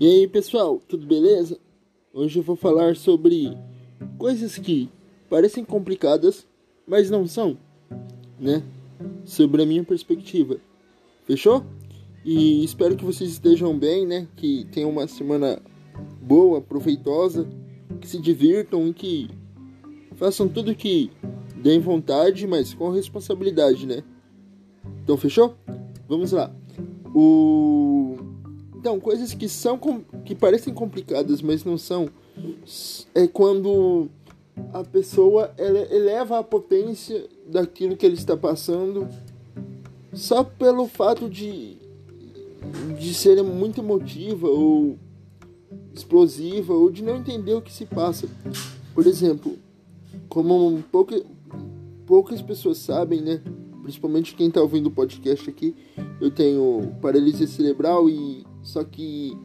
E aí pessoal, tudo beleza? Hoje eu vou falar sobre coisas que parecem complicadas, mas não são, né? Sobre a minha perspectiva. Fechou? E espero que vocês estejam bem, né? Que tenham uma semana boa, proveitosa, que se divirtam e que façam tudo que deem vontade, mas com responsabilidade, né? Então fechou? Vamos lá. O então, coisas que são que parecem complicadas, mas não são, é quando a pessoa ela eleva a potência daquilo que ele está passando só pelo fato de de ser muito emotiva ou explosiva ou de não entender o que se passa. Por exemplo, como pouca, poucas pessoas sabem, né? Principalmente quem está ouvindo o podcast aqui, eu tenho paralisia cerebral e só que,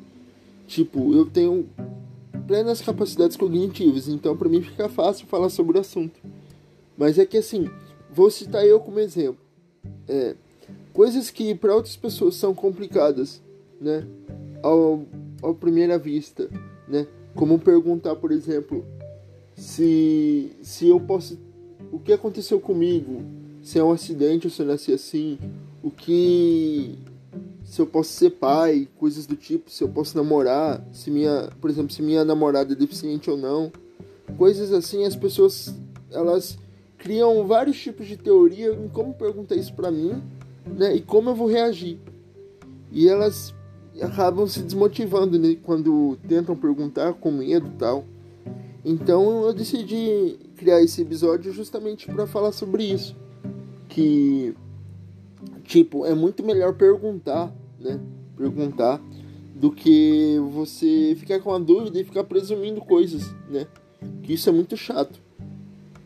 tipo, eu tenho plenas capacidades cognitivas, então para mim fica fácil falar sobre o assunto. Mas é que assim, vou citar eu como exemplo. É, coisas que para outras pessoas são complicadas, né? Ao, ao primeira vista, né? Como perguntar, por exemplo, se, se eu posso. O que aconteceu comigo? Se é um acidente ou se eu nasci assim? O que se eu posso ser pai, coisas do tipo, se eu posso namorar, se minha, por exemplo, se minha namorada é deficiente ou não. Coisas assim, as pessoas elas criam vários tipos de teoria em como perguntar isso para mim, né, e como eu vou reagir. E elas acabam se desmotivando né, quando tentam perguntar com medo e tal. Então eu decidi criar esse episódio justamente para falar sobre isso, que tipo, é muito melhor perguntar né? Perguntar do que você ficar com a dúvida e ficar presumindo coisas, né? Que isso é muito chato.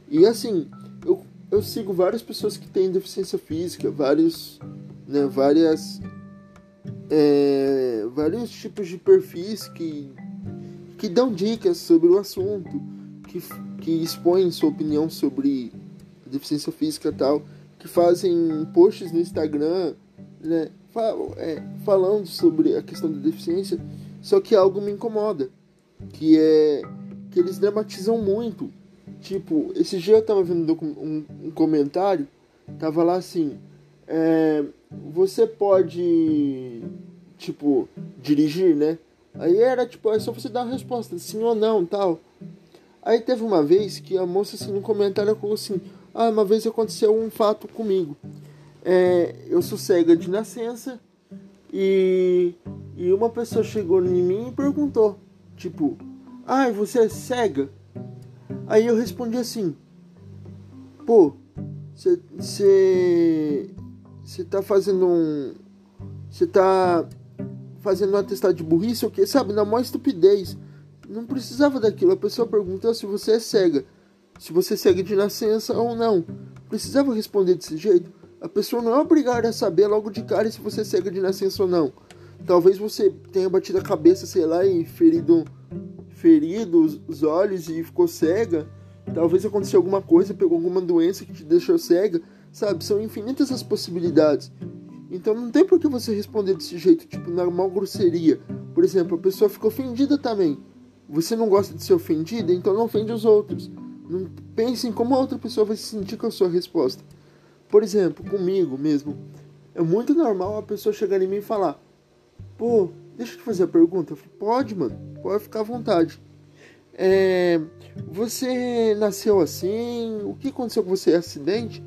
E assim, eu, eu sigo várias pessoas que têm deficiência física, vários, né, várias, é, vários tipos de perfis que, que dão dicas sobre o assunto, que, que expõem sua opinião sobre deficiência física e tal, que fazem posts no Instagram, né, é, falando sobre a questão da deficiência, só que algo me incomoda, que é que eles dramatizam muito. Tipo, esse dia eu tava vendo um, um comentário, tava lá assim, é, você pode, tipo, dirigir, né? Aí era tipo, é só você dar uma resposta, sim ou não, tal. Aí teve uma vez que a moça assim no comentário falou assim: "Ah, uma vez aconteceu um fato comigo. É, eu sou cega de nascença e, e uma pessoa chegou em mim e perguntou, tipo, ah, você é cega? Aí eu respondi assim, pô, você você tá fazendo um você tá fazendo um atestado de burrice ou que sabe na maior estupidez. Não precisava daquilo. A pessoa perguntou se você é cega se você cega de nascença ou não precisava responder desse jeito a pessoa não é obrigada a saber logo de cara se você é cega de nascença ou não. Talvez você tenha batido a cabeça, sei lá, e ferido, ferido os, os olhos e ficou cega. Talvez aconteceu alguma coisa, pegou alguma doença que te deixou cega. Sabe? São infinitas as possibilidades. Então não tem por que você responder desse jeito, tipo, na mal grosseria. Por exemplo, a pessoa ficou ofendida também. Você não gosta de ser ofendida, então não ofende os outros. Não pense em como a outra pessoa vai se sentir com a sua resposta. Por exemplo, comigo mesmo, é muito normal a pessoa chegar em mim e falar: Pô, deixa eu te fazer a pergunta. Eu falo, pode, mano, pode ficar à vontade. É, você nasceu assim? O que aconteceu com você? É acidente?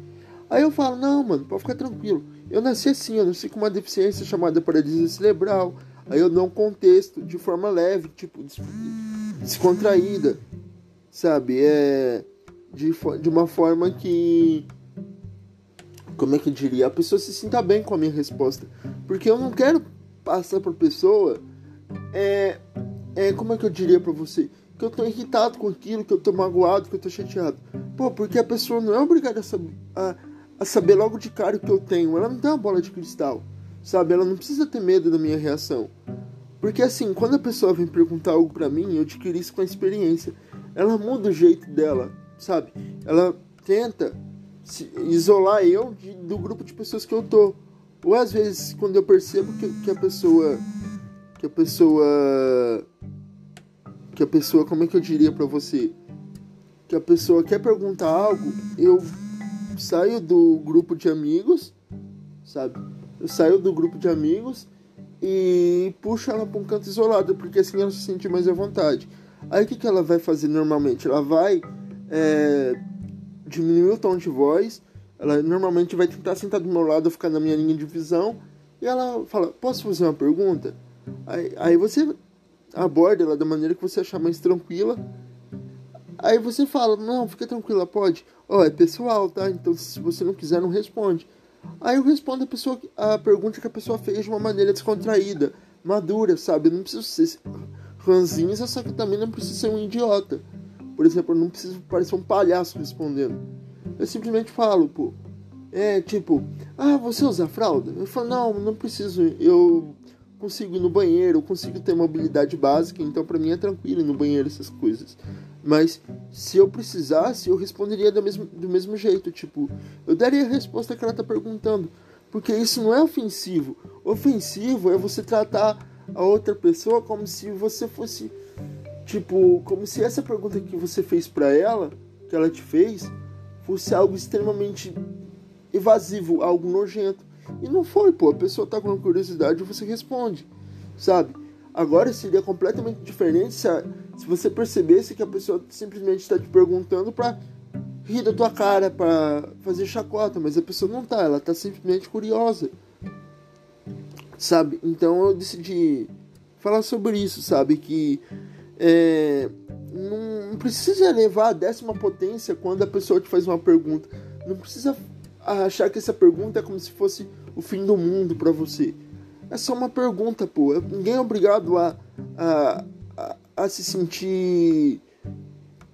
Aí eu falo: Não, mano, pode ficar tranquilo. Eu nasci assim, eu nasci com uma deficiência chamada paralisia cerebral. Aí eu dou um contexto de forma leve, tipo, descontraída, sabe? É de, de uma forma que como é que eu diria, a pessoa se sinta bem com a minha resposta. Porque eu não quero passar pra pessoa, é, é como é que eu diria pra você? Que eu tô irritado com aquilo, que eu tô magoado, que eu tô chateado. Pô, porque a pessoa não é obrigada a, saber, a, a saber logo de cara o que eu tenho. Ela não tem uma bola de cristal, sabe? Ela não precisa ter medo da minha reação. Porque assim, quando a pessoa vem perguntar algo pra mim, eu adquiri isso com a experiência. Ela muda o jeito dela, sabe? Ela tenta isolar eu de, do grupo de pessoas que eu tô. Ou às vezes, quando eu percebo que, que a pessoa que a pessoa que a pessoa, como é que eu diria para você? Que a pessoa quer perguntar algo, eu saio do grupo de amigos, sabe? Eu saio do grupo de amigos e puxo ela para um canto isolado, porque assim ela se sente mais à vontade. Aí o que, que ela vai fazer normalmente? Ela vai é, diminuir o tom de voz, ela normalmente vai tentar sentar do meu lado, ficar na minha linha de visão, e ela fala: Posso fazer uma pergunta? Aí, aí você aborda ela da maneira que você achar mais tranquila. Aí você fala: Não, fica tranquila, pode. Ó, oh, é pessoal, tá? Então se você não quiser, não responde. Aí eu respondo a, pessoa, a pergunta que a pessoa fez de uma maneira descontraída, madura, sabe? Eu não preciso ser ranzinza, só que também não preciso ser um idiota. Por exemplo, eu não preciso parecer um palhaço respondendo. Eu simplesmente falo, pô. É tipo, ah, você usa fralda? Eu falo, não, não preciso. Eu consigo ir no banheiro, eu consigo ter mobilidade básica, então para mim é tranquilo ir no banheiro essas coisas. Mas se eu precisasse, eu responderia do mesmo, do mesmo jeito. Tipo, eu daria a resposta que ela tá perguntando. Porque isso não é ofensivo. Ofensivo é você tratar a outra pessoa como se você fosse. Tipo, como se essa pergunta que você fez para ela, que ela te fez, fosse algo extremamente evasivo, algo nojento. E não foi, pô. A pessoa tá com curiosidade e você responde, sabe? Agora seria completamente diferente se, a, se você percebesse que a pessoa simplesmente está te perguntando para rir da tua cara, para fazer chacota, mas a pessoa não tá, ela tá simplesmente curiosa. Sabe? Então eu decidi falar sobre isso, sabe? Que é, não, precisa levar a décima potência quando a pessoa te faz uma pergunta. Não precisa achar que essa pergunta é como se fosse o fim do mundo para você. É só uma pergunta, pô. Ninguém é obrigado a, a, a, a se sentir,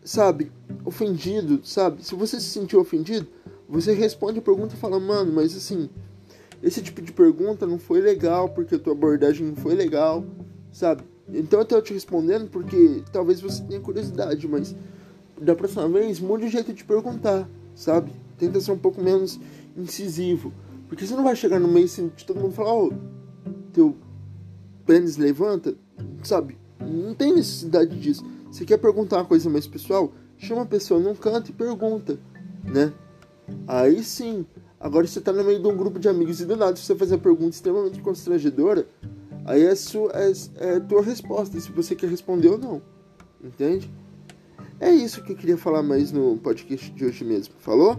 sabe, ofendido, sabe? Se você se sentiu ofendido, você responde a pergunta e fala, mano, mas assim, esse tipo de pergunta não foi legal porque a tua abordagem não foi legal, sabe? Então eu tô te respondendo porque talvez você tenha curiosidade, mas da próxima vez mude o jeito de perguntar, sabe? Tenta ser um pouco menos incisivo. Porque você não vai chegar no meio de todo mundo falar, oh, teu pênis levanta, sabe? Não tem necessidade disso. Você quer perguntar uma coisa mais pessoal? Chama a pessoa num canto e pergunta, né? Aí sim. Agora você tá no meio de um grupo de amigos e do nada você faz uma pergunta extremamente constrangedora, aí é, sua, é, é tua resposta, se você quer responder ou não. Entende? É isso que eu queria falar mais no podcast de hoje mesmo. Falou?